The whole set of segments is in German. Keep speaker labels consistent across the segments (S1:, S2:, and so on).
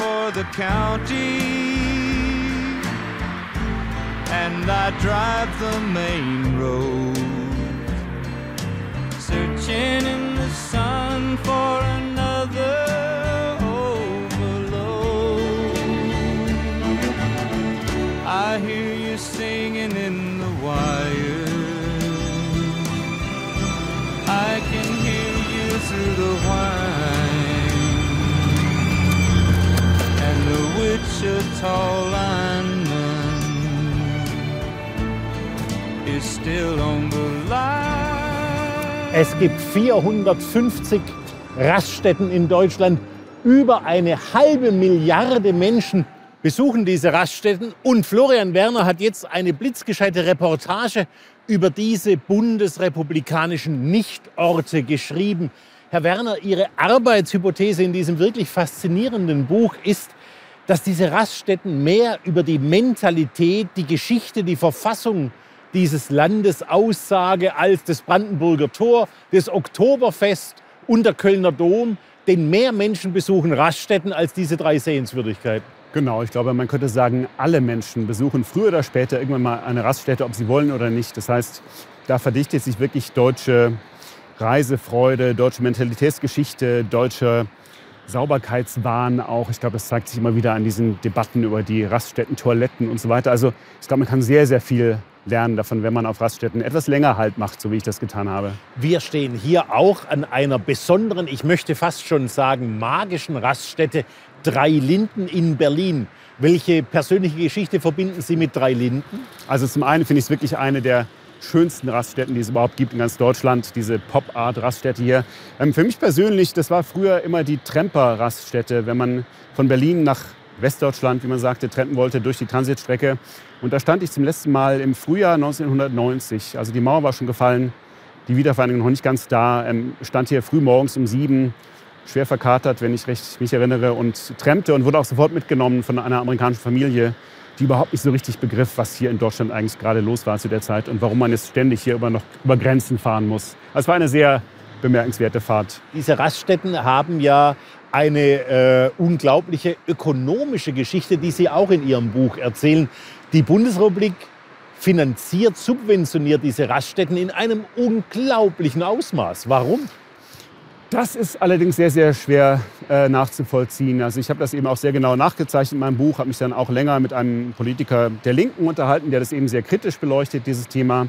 S1: for the county. And I drive the main road, searching in the sun for another overload. I hear you singing in the wire. I can hear you through the whine. Wichita lineman is still on the line.
S2: Es gibt 450 Raststätten in Deutschland. Über eine halbe Milliarde Menschen besuchen diese Raststätten. Und Florian Werner hat jetzt eine blitzgescheite Reportage über diese bundesrepublikanischen Nichtorte geschrieben. Herr Werner, Ihre Arbeitshypothese in diesem wirklich faszinierenden Buch ist, dass diese Raststätten mehr über die Mentalität, die Geschichte, die Verfassung dieses Landes aussage als das Brandenburger Tor, das Oktoberfest und der Kölner Dom. Denn mehr Menschen besuchen Raststätten als diese drei Sehenswürdigkeiten.
S3: Genau, ich glaube, man könnte sagen, alle Menschen besuchen früher oder später irgendwann mal eine Raststätte, ob sie wollen oder nicht. Das heißt, da verdichtet sich wirklich deutsche Reisefreude, deutsche Mentalitätsgeschichte, deutsche Sauberkeitswahn auch. Ich glaube, das zeigt sich immer wieder an diesen Debatten über die Raststätten, Toiletten und so weiter. Also ich glaube, man kann sehr, sehr viel lernen davon, wenn man auf Raststätten etwas länger Halt macht, so wie ich das getan habe.
S2: Wir stehen hier auch an einer besonderen, ich möchte fast schon sagen, magischen Raststätte Drei Linden in Berlin. Welche persönliche Geschichte verbinden Sie mit Drei Linden?
S3: Also zum einen finde ich es wirklich eine der schönsten Raststätten, die es überhaupt gibt in ganz Deutschland, diese Pop-Art-Raststätte hier. Ähm, für mich persönlich, das war früher immer die Tremper-Raststätte, wenn man von Berlin nach Westdeutschland, wie man sagte, trampen wollte durch die Transitstrecke. Und da stand ich zum letzten Mal im Frühjahr 1990. Also die Mauer war schon gefallen, die Wiedervereinigung noch nicht ganz da. Ähm, stand hier früh morgens um sieben schwer verkatert, wenn ich recht mich erinnere, und trennte und wurde auch sofort mitgenommen von einer amerikanischen Familie, die überhaupt nicht so richtig begriff, was hier in Deutschland eigentlich gerade los war zu der Zeit und warum man jetzt ständig hier über, noch über Grenzen fahren muss. Es war eine sehr bemerkenswerte Fahrt.
S2: Diese Raststätten haben ja eine äh, unglaubliche ökonomische Geschichte, die Sie auch in Ihrem Buch erzählen. Die Bundesrepublik finanziert, subventioniert diese Raststätten in einem unglaublichen Ausmaß. Warum?
S3: Das ist allerdings sehr, sehr schwer äh, nachzuvollziehen. Also ich habe das eben auch sehr genau nachgezeichnet in meinem Buch, habe mich dann auch länger mit einem Politiker der Linken unterhalten, der das eben sehr kritisch beleuchtet, dieses Thema.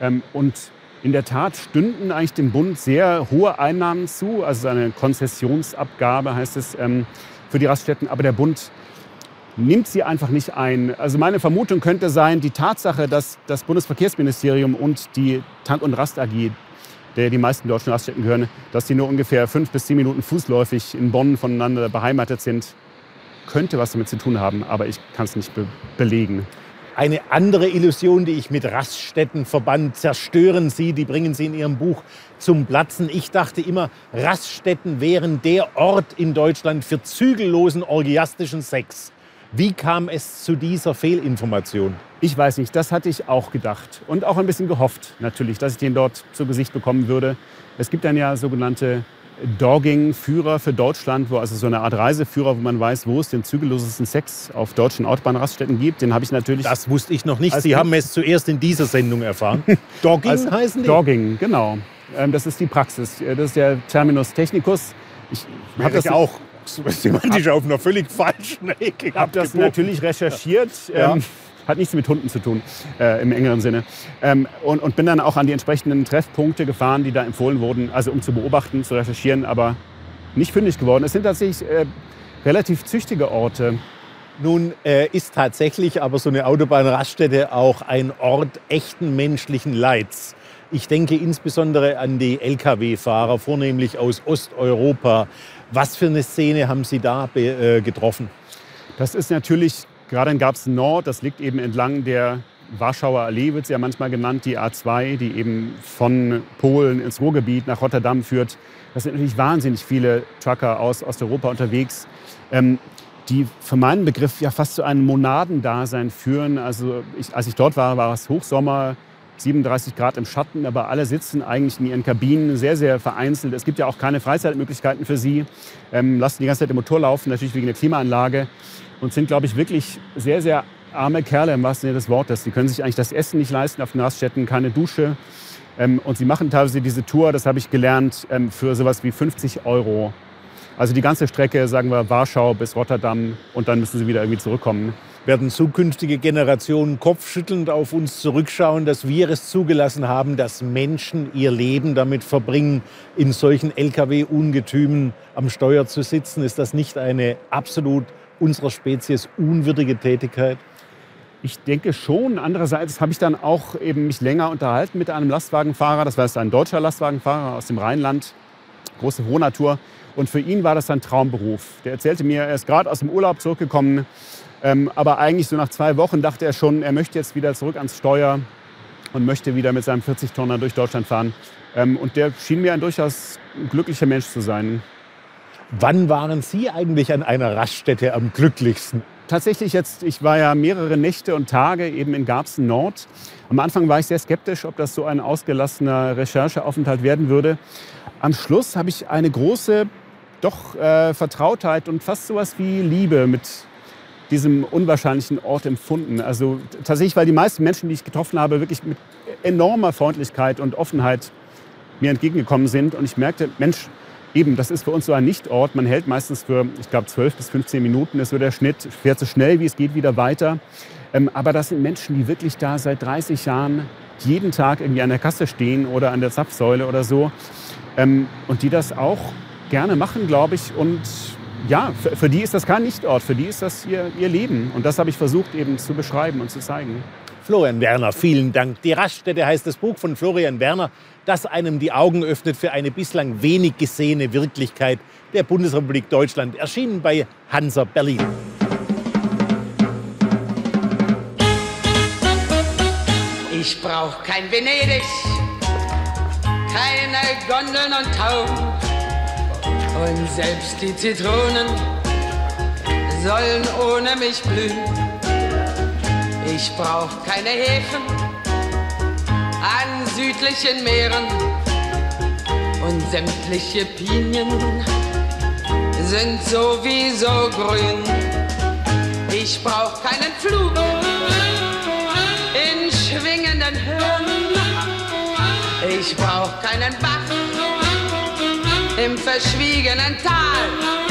S3: Ähm, und in der Tat stünden eigentlich dem Bund sehr hohe Einnahmen zu, also eine Konzessionsabgabe heißt es ähm, für die Raststätten. Aber der Bund nimmt sie einfach nicht ein. Also meine Vermutung könnte sein, die Tatsache, dass das Bundesverkehrsministerium und die Tank- und Rast AG der die meisten deutschen Raststätten gehören, dass die nur ungefähr fünf bis zehn Minuten fußläufig in Bonn voneinander beheimatet sind, könnte was damit zu tun haben, aber ich kann es nicht be belegen.
S2: Eine andere Illusion, die ich mit Raststätten verband, zerstören Sie, die bringen Sie in Ihrem Buch zum Platzen. Ich dachte immer, Raststätten wären der Ort in Deutschland für zügellosen orgiastischen Sex. Wie kam es zu dieser Fehlinformation?
S3: Ich weiß nicht, das hatte ich auch gedacht und auch ein bisschen gehofft natürlich, dass ich den dort zu Gesicht bekommen würde. Es gibt dann ja sogenannte Dogging-Führer für Deutschland, wo also so eine Art Reiseführer, wo man weiß, wo es den zügellosesten Sex auf deutschen Autobahnraststätten gibt. Den habe ich natürlich.
S2: Das wusste ich noch nicht. Sie haben es zuerst in dieser Sendung erfahren. Dogging heißen die?
S3: Dogging, genau. Ähm, das ist die Praxis. Das ist der Terminus technicus.
S2: Ich habe das auch semantisch auf einer völlig falschen Ecke.
S3: Ich habe das natürlich recherchiert. Ja. Ähm, hat nichts mit Hunden zu tun äh, im engeren Sinne. Ähm, und, und bin dann auch an die entsprechenden Treffpunkte gefahren, die da empfohlen wurden, also um zu beobachten, zu recherchieren, aber nicht fündig geworden. Es sind tatsächlich äh, relativ züchtige Orte.
S2: Nun äh, ist tatsächlich aber so eine Autobahnraststätte auch ein Ort echten menschlichen Leids. Ich denke insbesondere an die Lkw-Fahrer, vornehmlich aus Osteuropa. Was für eine Szene haben Sie da äh, getroffen?
S3: Das ist natürlich, gerade in Garbsen Nord, das liegt eben entlang der Warschauer Allee, wird sie ja manchmal genannt, die A2, die eben von Polen ins Ruhrgebiet nach Rotterdam führt. Das sind natürlich wahnsinnig viele Trucker aus Osteuropa unterwegs, ähm, die für meinen Begriff ja fast zu einem Monadendasein führen. Also ich, als ich dort war, war es Hochsommer, 37 Grad im Schatten, aber alle sitzen eigentlich in ihren Kabinen sehr, sehr vereinzelt. Es gibt ja auch keine Freizeitmöglichkeiten für sie, ähm, lassen die ganze Zeit den Motor laufen, natürlich wegen der Klimaanlage und sind, glaube ich, wirklich sehr, sehr arme Kerle im wahrsten Sinne des Wortes. Sie können sich eigentlich das Essen nicht leisten auf den Raststätten, keine Dusche. Ähm, und sie machen teilweise diese Tour, das habe ich gelernt, ähm, für sowas wie 50 Euro. Also die ganze Strecke, sagen wir Warschau bis Rotterdam und dann müssen sie wieder irgendwie zurückkommen.
S2: Werden zukünftige Generationen kopfschüttelnd auf uns zurückschauen, dass wir es zugelassen haben, dass Menschen ihr Leben damit verbringen, in solchen Lkw-Ungetümen am Steuer zu sitzen? Ist das nicht eine absolut unserer Spezies unwürdige Tätigkeit?
S3: Ich denke schon. Andererseits habe ich dann auch eben mich länger unterhalten mit einem Lastwagenfahrer. Das war jetzt ein deutscher Lastwagenfahrer aus dem Rheinland, große Hohnatur. Und für ihn war das ein Traumberuf. Der erzählte mir, er ist gerade aus dem Urlaub zurückgekommen. Ähm, aber eigentlich so nach zwei Wochen dachte er schon, er möchte jetzt wieder zurück ans Steuer und möchte wieder mit seinem 40-Tonner durch Deutschland fahren. Ähm, und der schien mir ein durchaus glücklicher Mensch zu sein.
S2: Wann waren Sie eigentlich an einer Raststätte am glücklichsten?
S3: Tatsächlich jetzt, ich war ja mehrere Nächte und Tage eben in Garbsen Nord. Am Anfang war ich sehr skeptisch, ob das so ein ausgelassener Rechercheaufenthalt werden würde. Am Schluss habe ich eine große, doch äh, Vertrautheit und fast sowas wie Liebe mit diesem unwahrscheinlichen Ort empfunden. Also tatsächlich, weil die meisten Menschen, die ich getroffen habe, wirklich mit enormer Freundlichkeit und Offenheit mir entgegengekommen sind. Und ich merkte, Mensch, Eben, das ist für uns so ein Nichtort. Man hält meistens für, ich glaube, 12 bis 15 Minuten ist so der Schnitt, fährt so schnell wie es geht wieder weiter. Ähm, aber das sind Menschen, die wirklich da seit 30 Jahren jeden Tag irgendwie an der Kasse stehen oder an der Zapfsäule oder so. Ähm, und die das auch gerne machen, glaube ich. Und ja, für, für, die ist das kein Nichtort, für die ist das ihr, ihr Leben. Und das habe ich versucht eben zu beschreiben und zu zeigen.
S2: Florian Werner, vielen Dank. Die Raststätte heißt das Buch von Florian Werner, das einem die Augen öffnet für eine bislang wenig gesehene Wirklichkeit der Bundesrepublik Deutschland, erschienen bei Hansa Berlin.
S4: Ich brauch kein Venedig, keine Gondeln und Tau. Und selbst die Zitronen sollen ohne mich blühen. Ich brauch keine Häfen an südlichen Meeren und sämtliche Pinien sind sowieso grün. Ich brauch keinen Flug in schwingenden Höhen. Ich brauch keinen Bach im verschwiegenen Tal.